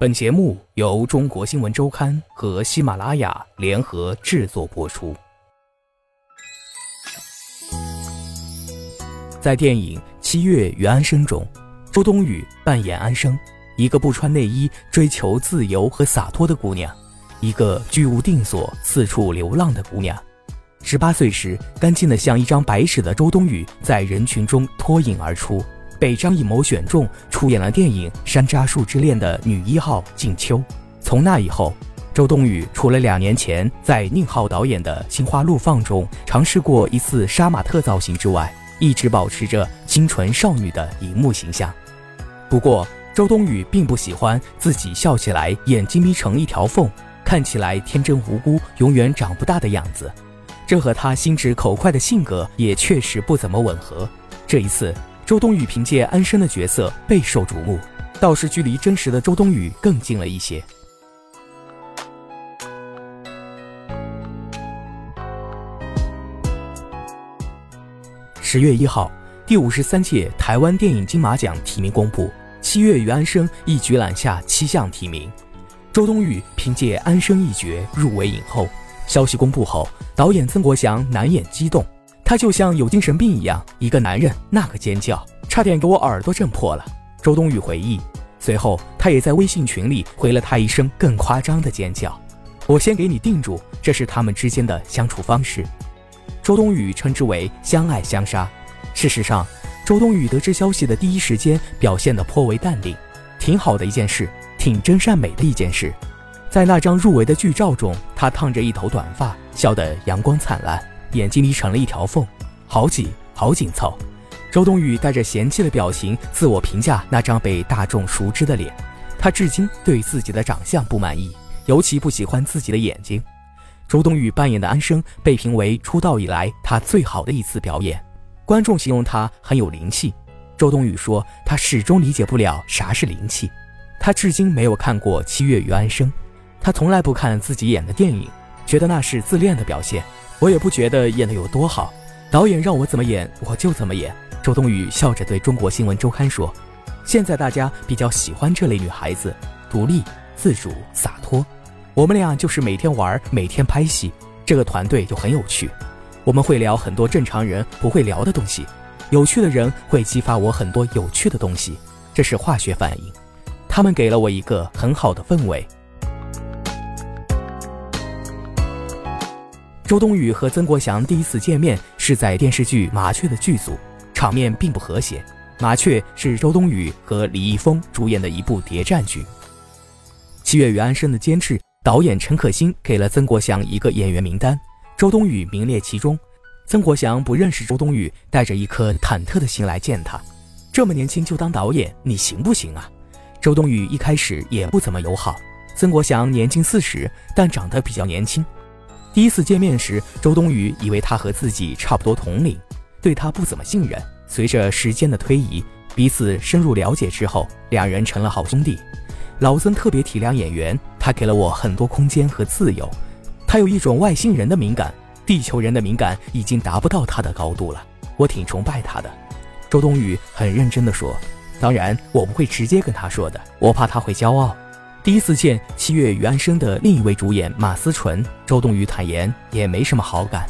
本节目由中国新闻周刊和喜马拉雅联合制作播出。在电影《七月与安生》中，周冬雨扮演安生，一个不穿内衣、追求自由和洒脱的姑娘，一个居无定所、四处流浪的姑娘。十八岁时，干净的像一张白纸的周冬雨在人群中脱颖而出。被张艺谋选中，出演了电影《山楂树之恋》的女一号静秋。从那以后，周冬雨除了两年前在宁浩导演的《心花怒放》中尝试过一次杀马特造型之外，一直保持着清纯少女的荧幕形象。不过，周冬雨并不喜欢自己笑起来眼睛眯成一条缝，看起来天真无辜、永远长不大的样子，这和她心直口快的性格也确实不怎么吻合。这一次。周冬雨凭借安生的角色备受瞩目，倒是距离真实的周冬雨更近了一些。十月一号，第五十三届台湾电影金马奖提名公布，《七月与安生》一举揽下七项提名，周冬雨凭借安生一角入围影后。消息公布后，导演曾国祥难掩激动。他就像有精神病一样，一个男人那个尖叫，差点给我耳朵震破了。周冬雨回忆，随后他也在微信群里回了他一声更夸张的尖叫。我先给你定住，这是他们之间的相处方式。周冬雨称之为相爱相杀。事实上，周冬雨得知消息的第一时间表现得颇为淡定，挺好的一件事，挺真善美的一件事。在那张入围的剧照中，她烫着一头短发，笑得阳光灿烂。眼睛眯成了一条缝，好紧，好紧凑。周冬雨带着嫌弃的表情自我评价那张被大众熟知的脸，她至今对自己的长相不满意，尤其不喜欢自己的眼睛。周冬雨扮演的安生被评为出道以来她最好的一次表演，观众形容她很有灵气。周冬雨说她始终理解不了啥是灵气，她至今没有看过《七月与安生》，她从来不看自己演的电影，觉得那是自恋的表现。我也不觉得演的有多好，导演让我怎么演我就怎么演。周冬雨笑着对中国新闻周刊说：“现在大家比较喜欢这类女孩子，独立、自主、洒脱。我们俩就是每天玩，每天拍戏，这个团队就很有趣。我们会聊很多正常人不会聊的东西，有趣的人会激发我很多有趣的东西，这是化学反应。他们给了我一个很好的氛围。”周冬雨和曾国祥第一次见面是在电视剧《麻雀》的剧组，场面并不和谐。《麻雀》是周冬雨和李易峰主演的一部谍战剧。《七月与安生》的监制导演陈可辛给了曾国祥一个演员名单，周冬雨名列其中。曾国祥不认识周冬雨，带着一颗忐忑的心来见他。这么年轻就当导演，你行不行啊？周冬雨一开始也不怎么友好。曾国祥年近四十，但长得比较年轻。第一次见面时，周冬雨以为他和自己差不多同龄，对他不怎么信任。随着时间的推移，彼此深入了解之后，两人成了好兄弟。老曾特别体谅演员，他给了我很多空间和自由。他有一种外星人的敏感，地球人的敏感已经达不到他的高度了。我挺崇拜他的。周冬雨很认真地说：“当然，我不会直接跟他说的，我怕他会骄傲。”第一次见《七月与安生》的另一位主演马思纯，周冬雨坦言也没什么好感。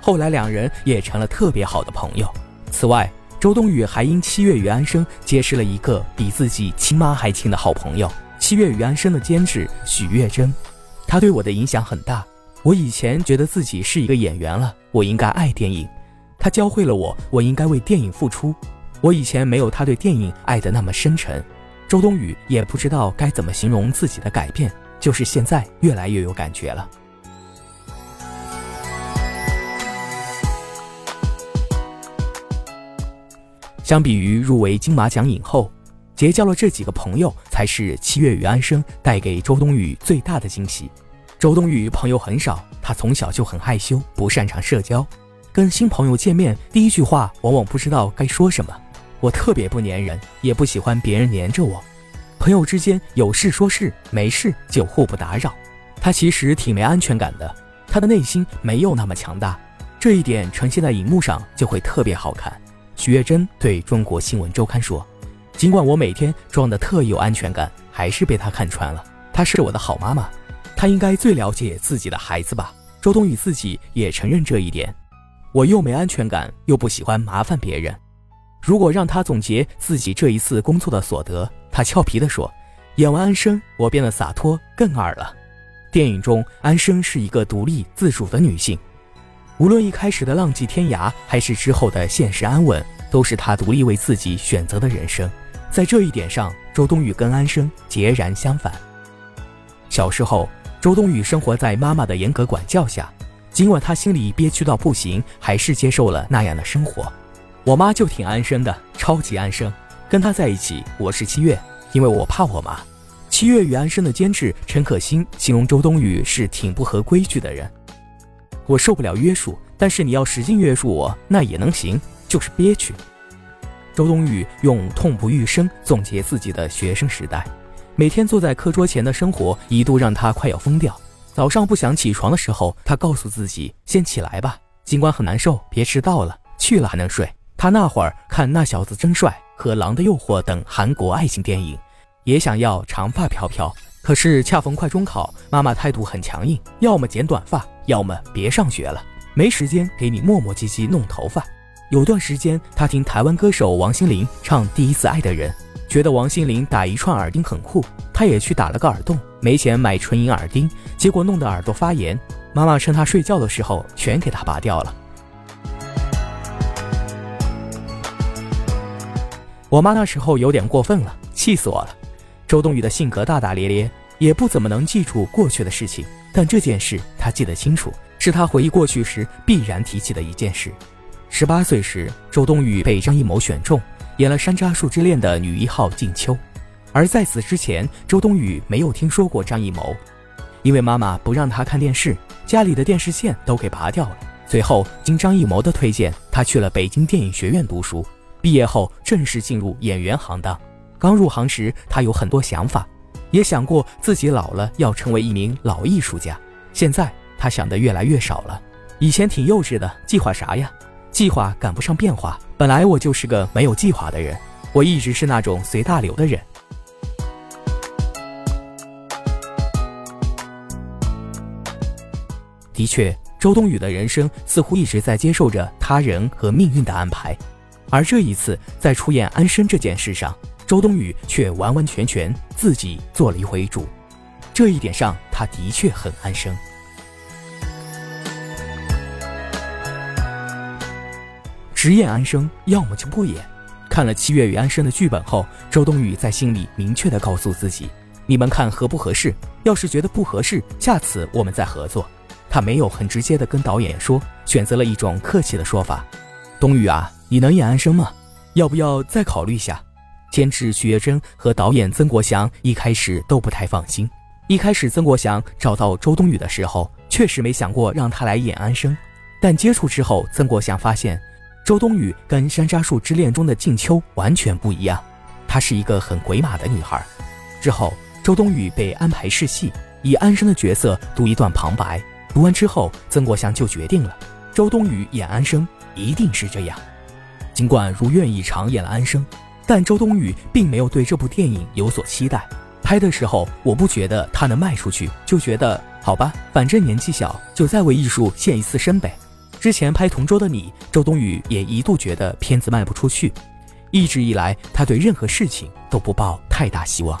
后来两人也成了特别好的朋友。此外，周冬雨还因《七月与安生》结识了一个比自己亲妈还亲的好朋友——《七月与安生》的监制许月珍。他对我的影响很大。我以前觉得自己是一个演员了，我应该爱电影。他教会了我，我应该为电影付出。我以前没有他对电影爱得那么深沉。周冬雨也不知道该怎么形容自己的改变，就是现在越来越有感觉了。相比于入围金马奖影后，结交了这几个朋友才是《七月与安生》带给周冬雨最大的惊喜。周冬雨朋友很少，她从小就很害羞，不擅长社交，跟新朋友见面第一句话往往不知道该说什么。我特别不粘人，也不喜欢别人粘着我。朋友之间有事说事，没事就互不打扰。他其实挺没安全感的，他的内心没有那么强大，这一点呈现在荧幕上就会特别好看。许月珍对中国新闻周刊说：“尽管我每天装的特有安全感，还是被他看穿了。她是我的好妈妈，她应该最了解自己的孩子吧？周冬雨自己也承认这一点。我又没安全感，又不喜欢麻烦别人。如果让他总结自己这一次工作的所得，他俏皮地说：“演完安生，我变得洒脱更二了。”电影中，安生是一个独立自主的女性，无论一开始的浪迹天涯，还是之后的现实安稳，都是她独立为自己选择的人生。在这一点上，周冬雨跟安生截然相反。小时候，周冬雨生活在妈妈的严格管教下。尽管她心里憋屈到不行，还是接受了那样的生活。我妈就挺安生的，超级安生。跟她在一起，我是七月，因为我怕我妈。七月与安生的监制陈可辛形容周冬雨是挺不合规矩的人。我受不了约束，但是你要使劲约束我，那也能行，就是憋屈。周冬雨用痛不欲生总结自己的学生时代，每天坐在课桌前的生活一度让她快要疯掉。早上不想起床的时候，他告诉自己先起来吧，尽管很难受，别迟到了，去了还能睡。他那会儿看《那小子真帅》和《狼的诱惑》等韩国爱情电影，也想要长发飘飘。可是恰逢快中考，妈妈态度很强硬，要么剪短发，要么别上学了，没时间给你磨磨唧唧弄头发。有段时间，他听台湾歌手王心凌唱《第一次爱的人》。觉得王心凌打一串耳钉很酷，他也去打了个耳洞。没钱买纯银耳钉，结果弄得耳朵发炎。妈妈趁他睡觉的时候全给他拔掉了。我妈那时候有点过分了，气死我了。周冬雨的性格大大咧咧，也不怎么能记住过去的事情，但这件事她记得清楚，是她回忆过去时必然提起的一件事。十八岁时，周冬雨被张艺谋选中。演了《山楂树之恋》的女一号静秋，而在此之前，周冬雨没有听说过张艺谋，因为妈妈不让她看电视，家里的电视线都给拔掉了。随后，经张艺谋的推荐，她去了北京电影学院读书，毕业后正式进入演员行当。刚入行时，他有很多想法，也想过自己老了要成为一名老艺术家。现在，他想的越来越少了，以前挺幼稚的，计划啥呀？计划赶不上变化，本来我就是个没有计划的人，我一直是那种随大流的人。的确，周冬雨的人生似乎一直在接受着他人和命运的安排，而这一次在出演安生这件事上，周冬雨却完完全全自己做了一回主，这一点上，她的确很安生。只演安生，要么就不演。看了七月与安生的剧本后，周冬雨在心里明确的告诉自己：“你们看合不合适？要是觉得不合适，下次我们再合作。”他没有很直接的跟导演说，选择了一种客气的说法：“冬雨啊，你能演安生吗？要不要再考虑一下？”监制徐月珍和导演曾国祥一开始都不太放心。一开始曾国祥找到周冬雨的时候，确实没想过让她来演安生，但接触之后，曾国祥发现。周冬雨跟《山楂树之恋》中的静秋完全不一样，她是一个很鬼马的女孩。之后，周冬雨被安排试戏，以安生的角色读一段旁白。读完之后，曾国祥就决定了，周冬雨演安生一定是这样。尽管如愿以偿演了安生，但周冬雨并没有对这部电影有所期待。拍的时候，我不觉得她能卖出去，就觉得好吧，反正年纪小，就再为艺术献一次身呗。之前拍《同桌的你》，周冬雨也一度觉得片子卖不出去，一直以来，她对任何事情都不抱太大希望。